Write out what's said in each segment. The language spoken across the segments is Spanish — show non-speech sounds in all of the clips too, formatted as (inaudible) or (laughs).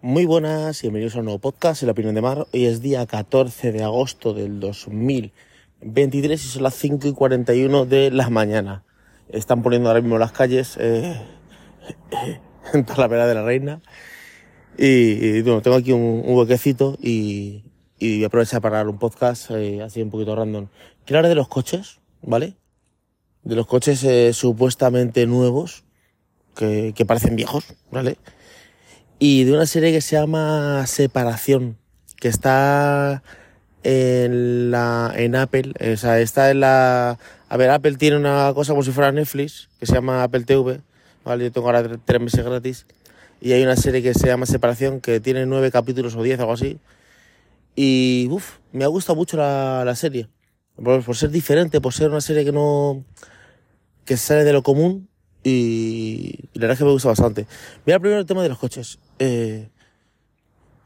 Muy buenas y bienvenidos a un nuevo podcast, La Opinión de Mar. Hoy es día 14 de agosto del 2023 y son las 5 y 41 de la mañana. Están poniendo ahora mismo las calles eh, (laughs) en Talavera de la Reina. Y, bueno, tengo aquí un, huequecito y, y aprovechar para dar un podcast eh, así un poquito random. Quiero hablar de los coches, ¿vale? De los coches eh, supuestamente nuevos, que parecen viejos, ¿vale? Y de una serie que se llama Separación, que está en la en Apple, o sea, está en la a ver, Apple tiene una cosa como si fuera Netflix, que se llama Apple TV, ¿vale? Yo tengo ahora tres meses gratis y hay una serie que se llama Separación que tiene nueve capítulos o diez, algo así. Y uff, me ha gustado mucho la, la serie. Por, ser diferente, por ser una serie que no que sale de lo común y, y la verdad es que me gusta bastante. Mira primero el tema de los coches. Eh,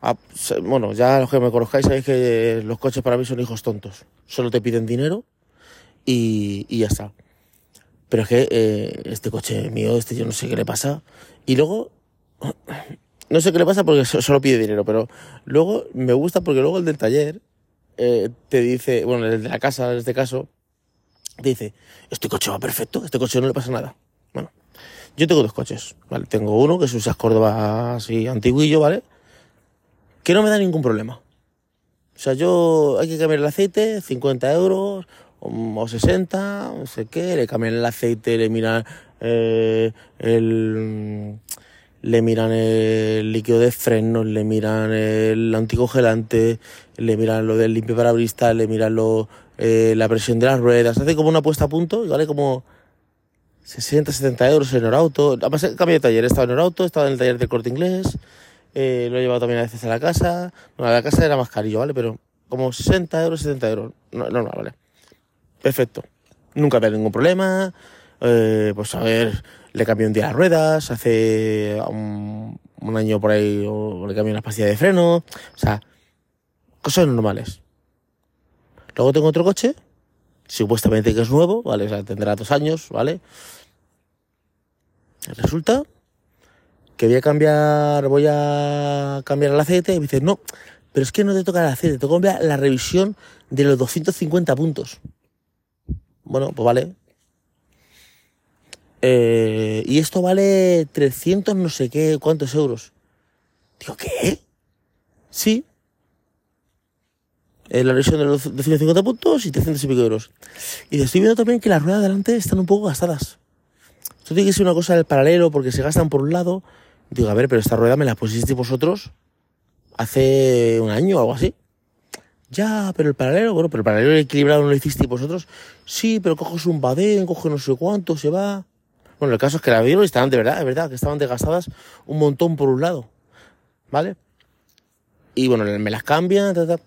ah, bueno, ya los que me conozcáis sabéis que los coches para mí son hijos tontos. Solo te piden dinero y, ya está. Pero es que eh, este coche mío, este yo no sé qué le pasa. Y luego, no sé qué le pasa porque so- solo pide dinero, pero luego me gusta porque luego el del taller eh, te dice, bueno, el de la casa en este caso, te dice, este coche va perfecto, este coche no le pasa nada. Yo tengo dos coches, ¿vale? Tengo uno que es un Seat Córdoba así antiguillo, ¿vale? Que no me da ningún problema. O sea, yo hay que cambiar el aceite, 50 euros o, o 60, no sé qué, le cambian el aceite, le miran eh, el le miran el líquido de frenos, le miran el anticongelante, le miran lo del limpio parabrisas, le miran lo, eh, la presión de las ruedas, hace como una puesta a punto vale como 60, 70 euros en Norauto. Además, he cambiado de taller. He estado en Norauto, he estado en el taller del corte inglés. eh, lo he llevado también a veces a la casa. Bueno, a la casa era más carillo, ¿vale? Pero como 60 euros, 70 euros. No, normal, ¿vale? Perfecto. Nunca había ningún problema. Eh, pues a ver, le cambié un día las ruedas. Hace un, un año por ahí o le cambié unas pastillas de freno. O sea, cosas normales. Luego tengo otro coche supuestamente que es nuevo, ¿vale? O sea, tendrá dos años, ¿vale? Resulta que voy a cambiar, voy a cambiar el aceite y me dice, no, pero es que no te toca el aceite, te toca la revisión de los 250 puntos. Bueno, pues vale. Eh, y esto vale 300 no sé qué, cuántos euros. Digo, ¿qué? Sí, eh, la revisión de los 250 puntos y 300 y pico euros. Y estoy viendo también que las ruedas de delante están un poco gastadas. Esto tiene que ser una cosa del paralelo porque se gastan por un lado. Digo, a ver, pero esta rueda me la pusisteis vosotros hace un año o algo así. Ya, pero el paralelo, bueno, pero el paralelo equilibrado no lo hicisteis vosotros. Sí, pero coges un badén, coge no sé cuánto, se va. Bueno, el caso es que la vieron y estaban de verdad, de verdad, que estaban desgastadas un montón por un lado. ¿Vale? Y bueno, me las cambian, ta.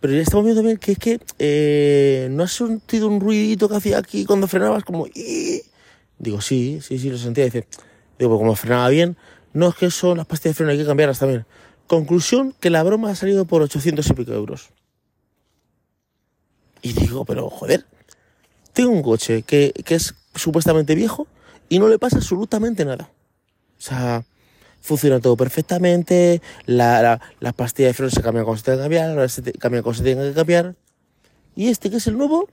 Pero ya estamos viendo también que es que eh, no has sentido un ruidito que hacía aquí cuando frenabas, como. Digo, sí, sí, sí, lo sentía. Dice, digo, pues como frenaba bien, no es que son las pastillas de freno, hay que cambiarlas también. Conclusión, que la broma ha salido por 800 y pico euros. Y digo, pero joder, tengo un coche que, que es supuestamente viejo y no le pasa absolutamente nada. O sea, funciona todo perfectamente, la, la, las pastillas de freno se cambian cuando se tengan que cambiar, ahora se te- cambian cuando se tengan que cambiar. Y este que es el nuevo,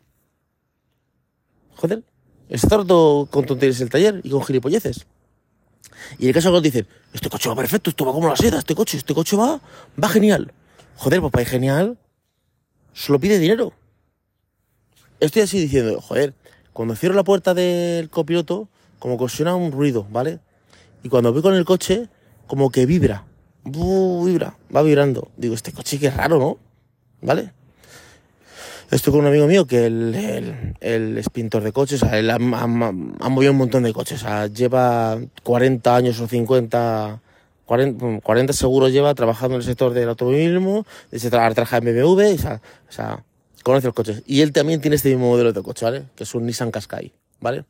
joder, está roto con tonterías el taller y con gilipolleces. Y el caso que nos dicen, este coche va perfecto, esto va como la seda, este coche, este coche va, va genial. Joder, para ir genial, solo pide dinero. Estoy así diciendo, joder, cuando cierro la puerta del copiloto, como que suena un ruido, ¿vale? Y cuando voy con el coche, como que vibra. Bu, vibra, va vibrando. Digo, este coche que raro, ¿no? ¿Vale? Estoy con un amigo mío que él, él- él es pintor de coches, o sea, él ha, ha- movido un montón de coches, o sea, lleva 40 años o 50, 40, bueno, 40 seguros lleva trabajando en el sector del automovilismo, tra trabaja en BMW, o sea, o sea, conoce los coches. Y él también tiene este mismo modelo de coche, ¿vale? Que es un Nissan Qashqai, ¿vale?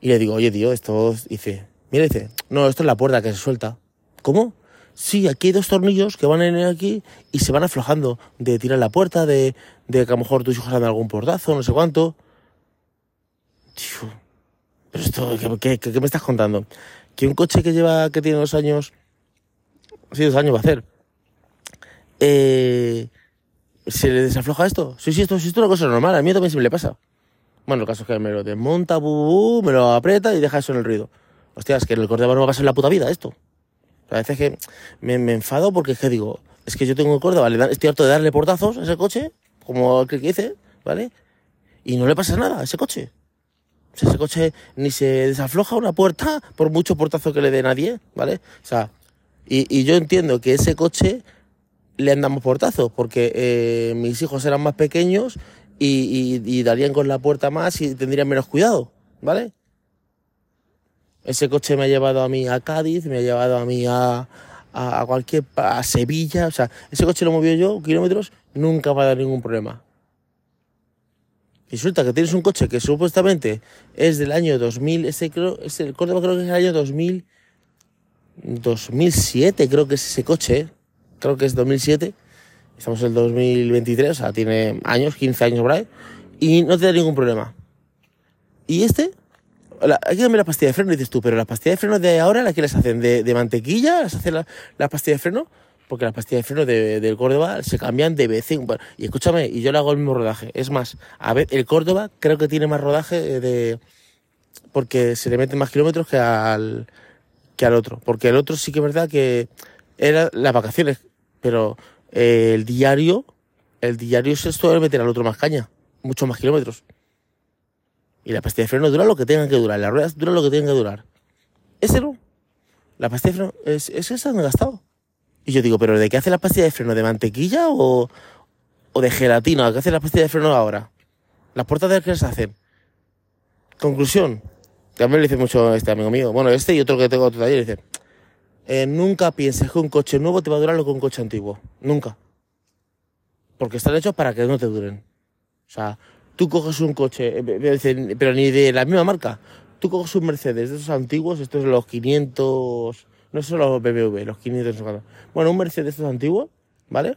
Y le digo, oye, tío, esto, es-". dice, mira, dice, no, esto es la puerta que se suelta. ¿Cómo? Sí, aquí hay dos tornillos que van en aquí y se van aflojando de tirar la puerta, de, de que a lo mejor tus hijos dado algún portazo, no sé cuánto. Tío, pero esto, ¿qué, qué, qué- me estás contando? Que un coche que lleva, que tiene dos años, Sí, dos años va a hacer. Eh, ¿Se le desafloja esto? Sí, sí, esto, esto es una cosa normal. A mí también se me le pasa. Bueno, el caso es que me lo desmonta, bu, me lo aprieta y deja eso en el ruido. Hostia, es que en el Córdoba no va a pasar la puta vida esto. A veces que me, enfado porque es que digo, es que yo tengo un Córdoba, le estoy harto de darle portazos a ese coche, como el que dice, ¿vale? Y no le pasa nada a ese coche. O sea, ese coche ni se desafloja una puerta por mucho portazo que le dé nadie, ¿vale? O sea, y, yo entiendo que ese coche le andamos portazos, porque eh, mis hijos eran más pequeños y, darían con la puerta más y tendrían menos cuidado, ¿vale? Ese coche me ha llevado a mí a Cádiz, me ha llevado a mí a, a, cualquier, a Sevilla, o sea, ese coche lo movió yo kilómetros, nunca va a dar ningún problema. Y resulta que tienes un coche que supuestamente es del año 2000, ese creo, es el Córdoba creo que es el año 2000, 2007 creo que es ese coche, creo que es 2007, estamos en el 2023, o sea, tiene años, 15 años por y no te da ningún problema. Y este, la, hay que darme la pastilla de freno, dices tú, pero las pastillas de freno de ahora, ¿las que las hacen? ¿De, mantequilla? ¿Las hacen las la pastillas de freno? Porque las pastillas de freno de, del Córdoba se cambian de vez en cuando. Y escúchame, y yo le hago el mismo rodaje. Es más, a ver, el Córdoba creo que tiene más rodaje de. porque se le meten más kilómetros que al. que al otro. Porque el otro sí que es verdad que era las vacaciones, pero eh, el diario, el diario se suele meter al otro más caña, muchos más kilómetros. Y la pastilla de freno dura lo que tengan que durar, las ruedas duran lo que tengan que durar. Ese no. La pastilla de freno, es, es esa me he gastado. Y yo digo, ¿pero de qué hace la pastilla de freno? ¿De mantequilla o, o de gelatina? ¿Qué hace la pastilla de freno ahora? ¿Las puertas de qué se hacen? Conclusión. También le dice mucho este amigo mío. Bueno, este y otro que tengo otro taller dice, eh, nunca pienses que un coche nuevo te va a durar lo que un coche antiguo. Nunca. Porque están hechos para que no te duren. O sea, tú coges un coche, eh, pero ni de la misma marca. Tú coges un Mercedes de esos antiguos, estos son los 500, no son los BMW, los 500, bueno, un Mercedes de estos antiguos, ¿vale?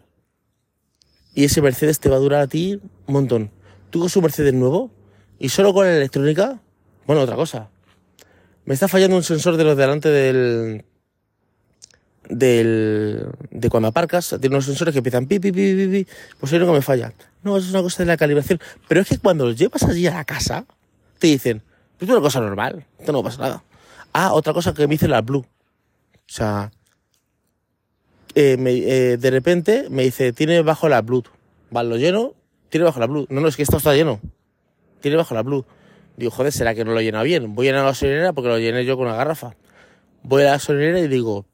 Y ese Mercedes te va a durar a ti un montón. Tú coges un Mercedes nuevo y solo con la electrónica, bueno, otra cosa. Me está fallando un sensor de los delante del, del, de cuando aparcas, tiene unos sensores que empiezan pi, pi, pi, pi, pi, pues ahí no me falla. No, eso es una cosa de la calibración. Pero es que cuando los llevas allí a la casa, te dicen, pues es una cosa normal, esto no pasa nada. Ah, otra cosa que me dice la Blue. O sea, eh, eh, de repente me dice, tiene bajo la Blue. Vale, lo lleno, tiene bajo la Blue. No, no, es que esto está lleno. Tiene bajo la Blue. Digo, joder, ¿será que no lo llena bien? Voy a llenar la gasolinera porque lo llené yo con una garrafa. Voy a la gasolinera y digo,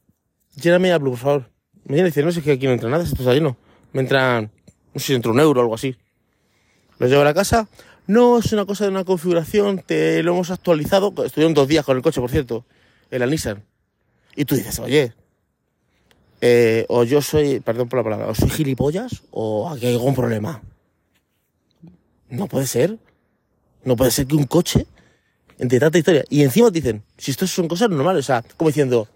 lléname la Blue, por favor. Me viene y dice, no sé que aquí no entra nada, esto está lleno. Me entran, no sé si entra un euro o algo así. Lo llevo a la casa. No, es una cosa de una configuración, te lo hemos actualizado. Estuvieron dos días con el coche, por cierto, en la Nissan. Y tú dices, oye, eh, o yo soy, perdón por la palabra, o soy gilipollas o aquí hay algún problema. No puede ser. No puede ser que un coche, entre tanta historia, y encima te dicen, si esto son cosas normales, o sea, como diciendo,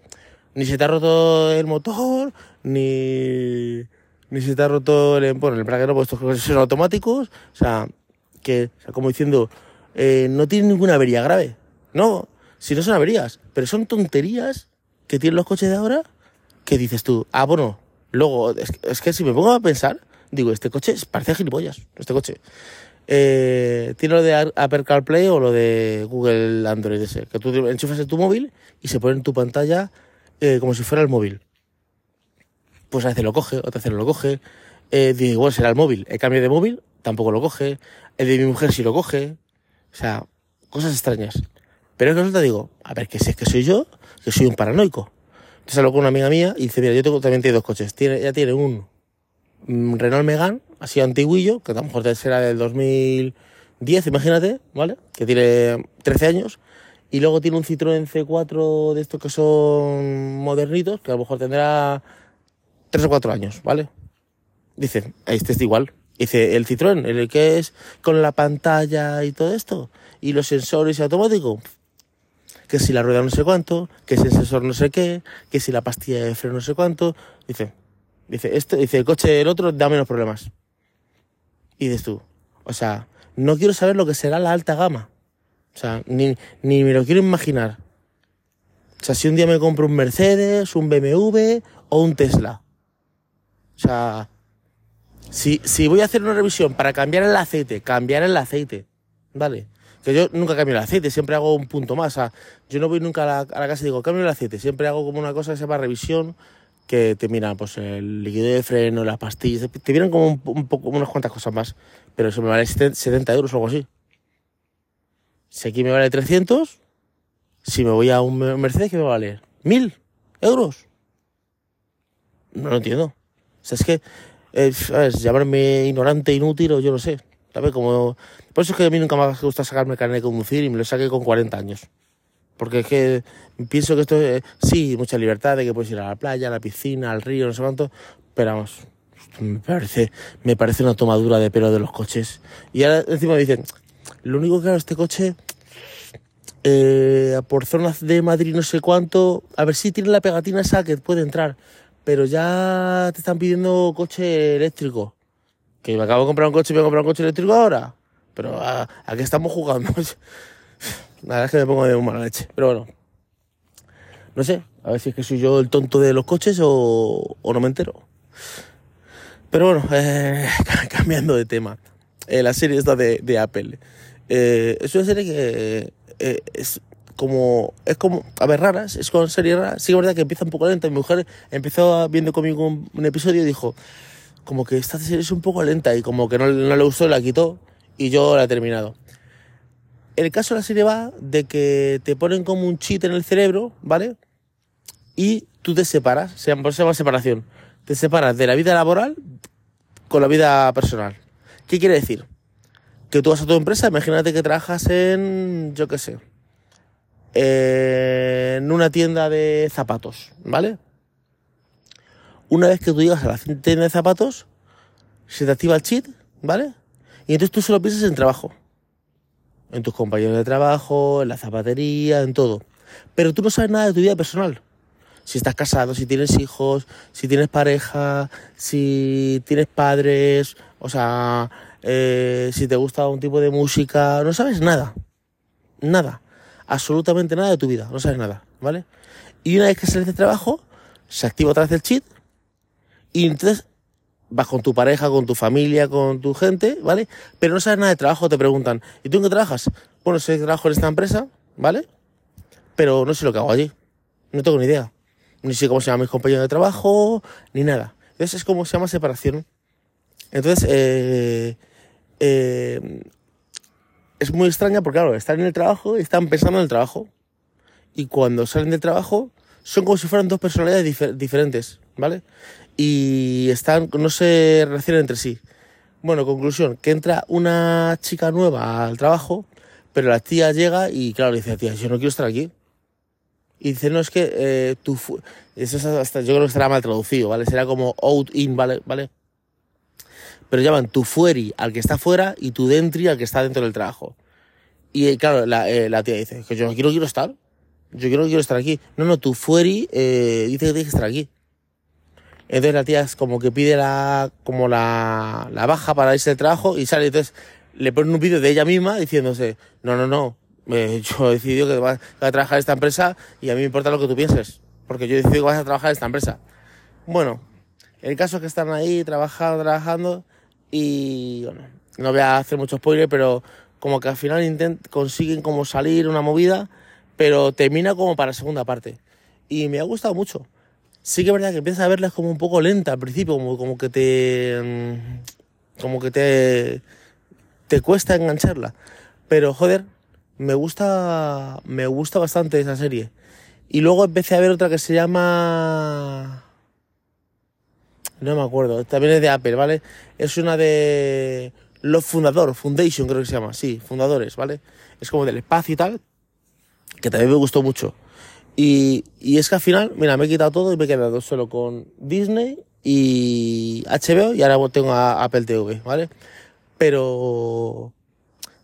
ni se te ha roto el motor, ni, ni se te ha roto el, bueno, el embrague no, pues estos son automáticos, o sea, que, o sea, como diciendo, eh, no tiene ninguna avería grave. No, si no son averías, pero son tonterías que tienen los coches de ahora que dices tú, ah, bueno, luego, es, es que si me pongo a pensar, digo, este coche parece gilipollas, este coche. Eh, tiene lo de Apple CarPlay o lo de Google Android ese, que tú enchufas en tu móvil y se pone en tu pantalla eh, como si fuera el móvil. Pues a veces lo coge, otras veces no lo coge. Eh, digo, igual será el móvil. El cambio de móvil tampoco lo coge. El de mi mujer sí lo coge. O sea, cosas extrañas. Pero es que resulta, digo, a ver, que si es que soy yo, que soy un paranoico. Entonces hablo con una amiga mía y dice, mira, yo tengo, también tengo dos coches. Tiene, ya tiene un, un Renault Megane, así antiguillo, que a lo mejor será del 2010, imagínate, ¿vale? Que tiene 13 años. Y luego tiene un Citroën C4 de estos que son modernitos, que a lo mejor tendrá 3 o 4 años, ¿vale? Dice, este es igual. Dice, el Citroën, el que es con la pantalla y todo esto, y los sensores automáticos, que si la rueda no sé cuánto, que si el sensor no sé qué, que si la pastilla de freno no sé cuánto. Dice, dice, este, dice, el coche del otro da menos problemas. Y dices tú, o sea, no quiero saber lo que será la alta gama. O sea, ni, ni me lo quiero imaginar. O sea, si un día me compro un Mercedes, un BMW o un Tesla. O sea, si, si voy a hacer una revisión para cambiar el aceite, cambiar el aceite, ¿vale? Que yo nunca cambio el aceite, siempre hago un punto más. O sea, yo no voy nunca a la, casa y digo, cambio el aceite. Siempre hago como una cosa que se llama revisión, que te miran pues el líquido de freno, las pastillas, te miran como un, un poco, unas cuantas cosas más. Pero eso me vale 70 euros o algo así. Si aquí me vale 300, si me voy a un Mercedes, ¿qué me vale? ¿Mil euros? No lo entiendo. O sea, es que, eh, es llamarme ignorante, inútil o yo no sé. ¿Sabes? Como... Por eso es que a mí nunca me gusta sacarme carnet de conducir y me lo saqué con 40 años. Porque es que pienso que esto es, sí, mucha libertad de que puedes ir a la playa, a la piscina, al río, no sé cuánto, pero vamos, me parece, me parece una tomadura de pelo de los coches. Y ahora encima me dicen, lo único que hago este coche, eh, por zonas de Madrid no sé cuánto, a ver si tiene la pegatina esa que puede entrar, pero ya te están pidiendo coche eléctrico. Que me acabo de comprar un coche voy a comprar un coche eléctrico ahora. Pero ¿a, qué estamos jugando? (laughs) La verdad es que me pongo de mala leche. Pero bueno, no sé, a ver si es que soy yo el tonto de los coches o, o no me entero. Pero bueno, eh, (laughs) cambiando de tema. Eh, la serie esta de, de Apple. Eh, es una serie que eh, es como, es como, a ver, raras, es con serie rara. Sí, es verdad que empieza un poco lenta. Mi mujer empezó viendo conmigo un, episodio y dijo, como que esta serie es un poco lenta y como que no, no le gustó, la quitó y yo la he terminado. El caso de la serie va de que te ponen como un cheat en el cerebro, ¿vale? Y tú te separas, se llama separación. Te separas de la vida laboral con la vida personal. ¿Qué quiere decir? Que tú vas a tu empresa, imagínate que trabajas en, yo qué sé, en una tienda de zapatos, ¿vale? Una vez que tú llegas a la tienda de zapatos, se te activa el cheat, ¿vale? Y entonces tú solo piensas en trabajo. En tus compañeros de trabajo, en la zapatería, en todo. Pero tú no sabes nada de tu vida personal. Si estás casado, si tienes hijos, si tienes pareja, si tienes padres, o sea, eh, si te gusta un tipo de música, no sabes nada. Nada. Absolutamente nada de tu vida, no sabes nada, ¿vale? Y una vez que sales de trabajo, se activa otra vez el cheat y entonces vas con tu pareja, con tu familia, con tu gente, ¿vale? Pero no sabes nada de trabajo, te preguntan, ¿y tú en qué trabajas? Bueno, sé que trabajo en esta empresa, ¿vale? Pero no sé lo que hago allí. No tengo ni idea. Ni sé cómo se llaman mis compañeros de trabajo, ni nada. Entonces es como se llama separación. Entonces, eh, eh, es muy extraña porque, claro, están en el trabajo y están pensando en el trabajo. Y cuando salen del trabajo, son como si fueran dos personalidades difer diferentes, ¿vale? Y están, no se relacionan entre sí. Bueno, conclusión, que entra una chica nueva al trabajo, pero la tía llega y, claro, le dice, tía, yo no quiero estar aquí. Y dice, no, es que eh, tú... Eso es hasta, yo creo que estará mal traducido, ¿vale? Será como out, in, ¿vale? ¿vale? Pero llaman tu fueri al que está fuera y tu dentri al que está dentro del trabajo. Y claro, la, eh, la tía dice, que yo aquí no quiero estar. Yo quiero, quiero estar aquí. No, no, tu fueri eh, dice que tienes que estar aquí. Entonces la tía es como que pide la, como la, la baja para irse del trabajo y sale. Entonces le ponen un vídeo de ella misma diciéndose, no, no, no, eh, yo he decidido que vas a trabajar en esta empresa y a mí me importa lo que tú pienses, porque yo he decidido que vas a trabajar en esta empresa. Bueno, el caso es que están ahí trabajando, trabajando y bueno, no voy a hacer mucho spoiler, pero como que al final intent consiguen como salir una movida, pero termina como para segunda parte. Y me ha gustado mucho. Sí que es verdad que empiezas a verlas como un poco lenta al principio, como, como que te... como que te... te cuesta engancharla. Pero joder, me gusta, me gusta bastante esa serie. Y luego empecé a ver otra que se llama... No me acuerdo, también es de Apple, ¿vale? Es una de los fundadores, Foundation creo que se llama, sí, fundadores, ¿vale? Es como del espacio y tal, que también me gustó mucho. Y, y es que al final, mira, me he quitado todo y me he quedado solo con Disney y HBO y ahora tengo a Apple TV, ¿vale? Pero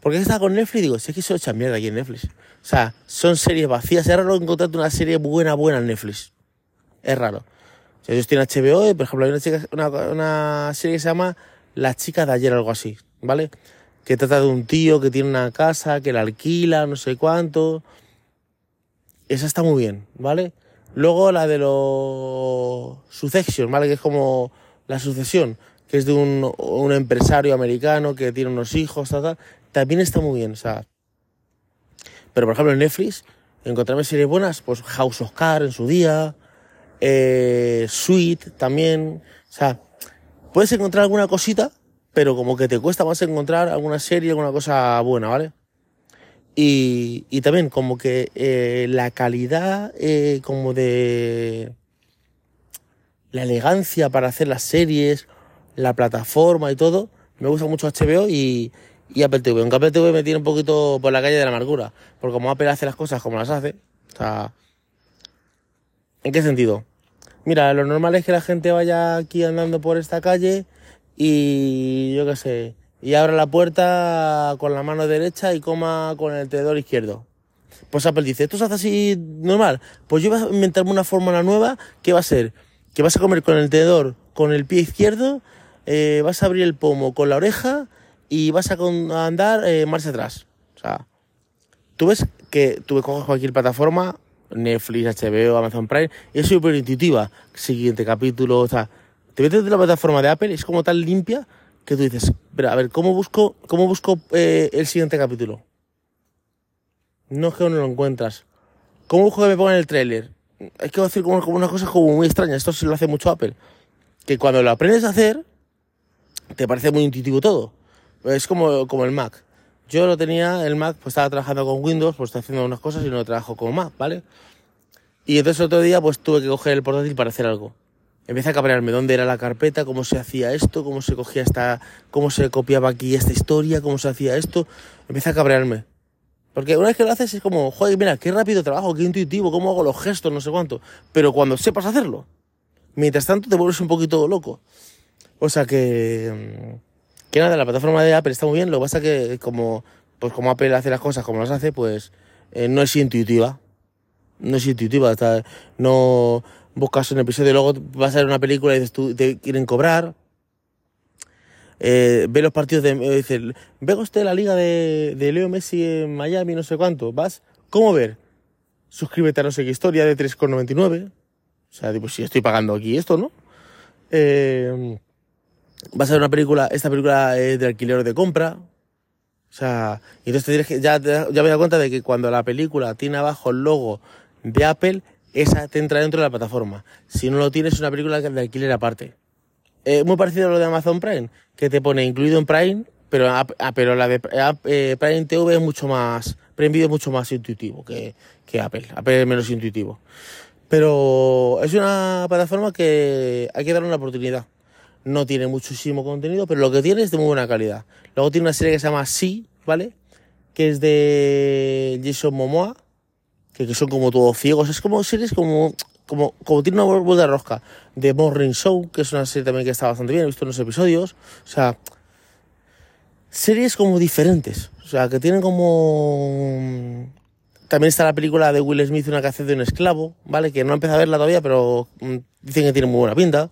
porque estaba con Netflix digo, si es que se echa mierda aquí en Netflix. O sea, son series vacías. Es raro encontrar una serie buena, buena en Netflix. Es raro. O sea, ellos tienen HBO y, por ejemplo, hay una, chica, una, serie que se llama La chica de ayer, algo así, ¿vale? Que trata de un tío que tiene una casa, que la alquila, no sé cuánto. Esa está muy bien, ¿vale? Luego la de los Succession, ¿vale? Que es como la sucesión, que es de un, un empresario americano que tiene unos hijos, tal, tal. También está muy bien, o sea. Pero por ejemplo en Netflix, encontrarme series buenas, pues House of Cards en su día, eh, Sweet también, o sea, puedes encontrar alguna cosita, pero como que te cuesta más encontrar alguna serie, alguna cosa buena, ¿vale? Y, y también como que eh, la calidad eh, como de la elegancia para hacer las series, la plataforma y todo, me gusta mucho HBO y, y Apple TV. Aunque Apple TV me tiene un poquito por la calle de la amargura, porque como Apple hace las cosas como las hace, o sea, ¿en qué sentido? Mira, lo normal es que la gente vaya aquí andando por esta calle y yo qué sé, y abra la puerta con la mano derecha y coma con el tenedor izquierdo. Pues Apple dice, ¿esto se hace así normal? Pues yo voy a inventarme una fórmula nueva que va a ser que vas a comer con el tenedor con el pie izquierdo, eh, vas a abrir el pomo con la oreja y vas a, andar eh, marcha atrás. O sea, tú ves que tú coges cualquier plataforma, Netflix, HBO, Amazon Prime, es súper intuitiva. Siguiente capítulo, o sea, te metes en la plataforma de Apple, es como tan limpia que tú dices, pero a ver, ¿cómo busco, cómo busco eh, el siguiente capítulo? No es que no lo encuentras. ¿Cómo busco que me pongan el tráiler? Hay que hacer como, como una cosa como muy extraña. Esto sí lo hace mucho Apple. Que cuando lo aprendes a hacer, te parece muy intuitivo todo. Es como, como el Mac. Yo lo tenía, el Mac, pues estaba trabajando con Windows, pues estoy haciendo unas cosas y no trabajo con Mac, ¿vale? Y entonces otro día, pues tuve que coger el portátil para hacer algo. Empecé a cabrearme dónde era la carpeta, cómo se hacía esto, cómo se cogía esta, cómo se copiaba aquí esta historia, cómo se hacía esto. Empecé a cabrearme. Porque una vez que lo haces es como, joder, mira, qué rápido trabajo, qué intuitivo, cómo hago los gestos, no sé cuánto. Pero cuando sepas hacerlo, mientras tanto te vuelves un poquito loco. O sea que, mm, que nada, la plataforma de Apple está muy bien, lo que pasa que como, pues como Apple hace las cosas como las hace, pues eh, no es intuitiva. No es intuitiva, está, no buscas un episodio, luego vas a ver una película y dices, tú, te quieren cobrar. Eh, ve los partidos de... Eh, dice, ve usted la liga de, de Leo Messi en Miami, no sé cuánto. ¿Vas? ¿Cómo ver? Suscríbete a no sé qué historia de 3,99. O sea, tipo, si estoy pagando aquí esto, ¿no? Eh, vas a ver una película, esta película es de alquiler de compra. O sea, y entonces te que ya, ya me he dado cuenta de que cuando la película tiene abajo el logo de Apple, esa te entra dentro de la plataforma. Si no lo tienes, es una película de alquiler aparte. Eh, muy parecido a lo de Amazon Prime, que te pone incluido en Prime, pero, ah, pero la de eh, Prime TV es mucho más, Prime Video es mucho más intuitivo que, que Apple. Apple es menos intuitivo. Pero es una plataforma que hay que darle una oportunidad. No tiene muchísimo contenido, pero lo que tiene es de muy buena calidad. Luego tiene una serie que se llama Sí, ¿vale? Que es de Jason Momoa, que, son como todos ciegos. Es como series como, como, como tiene una vuelta de rosca. De Morning Show, que es una serie también que está bastante bien, he visto unos episodios. O sea, series como diferentes. O sea, que tienen como... También está la película de Will Smith, una que hace de un esclavo, ¿vale? Que no he empezado a verla todavía, pero mm, dicen que tiene muy buena pinta.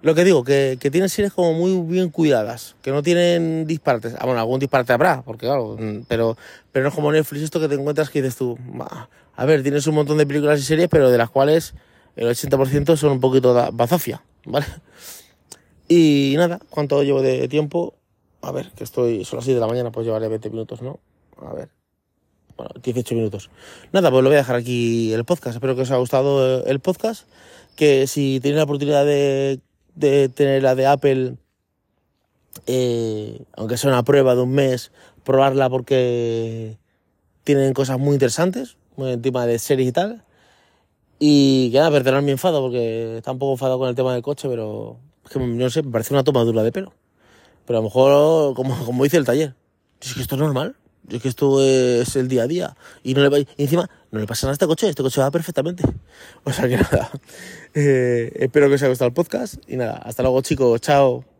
Lo que digo, que, que tienen series como muy bien cuidadas, que no tienen disparates. Ah, bueno, algún disparate habrá, porque claro, mm, pero, pero no es como Netflix esto que te encuentras que dices tú, a ver, tienes un montón de películas y series, pero de las cuales el 80% son un poquito bazofia, (laughs) ¿vale? Y nada, ¿cuánto llevo de tiempo? A ver, que estoy, son las 6 de la mañana, pues llevaré 20 minutos, ¿no? A ver. Bueno, 18 minutos. Nada, pues lo voy a dejar aquí el podcast. Espero que os haya gustado el podcast. Que si tenéis la oportunidad de de tener la de Apple, eh, aunque sea una prueba de un mes, probarla porque tienen cosas muy interesantes, muy encima de series y tal. Y que nada, perdonar mi enfado porque está un poco enfadado con el tema del coche, pero es que no sé, me parece una tomadura de pelo. Pero a lo mejor, como, como dice el taller, es que esto es normal. Es que esto es el día a día. Y, no le, y encima, no le pasa nada a este coche. Este coche va perfectamente. O sea que nada. (laughs) Eh, espero que os haya gustado el podcast. Y nada, hasta luego, chicos. Chao.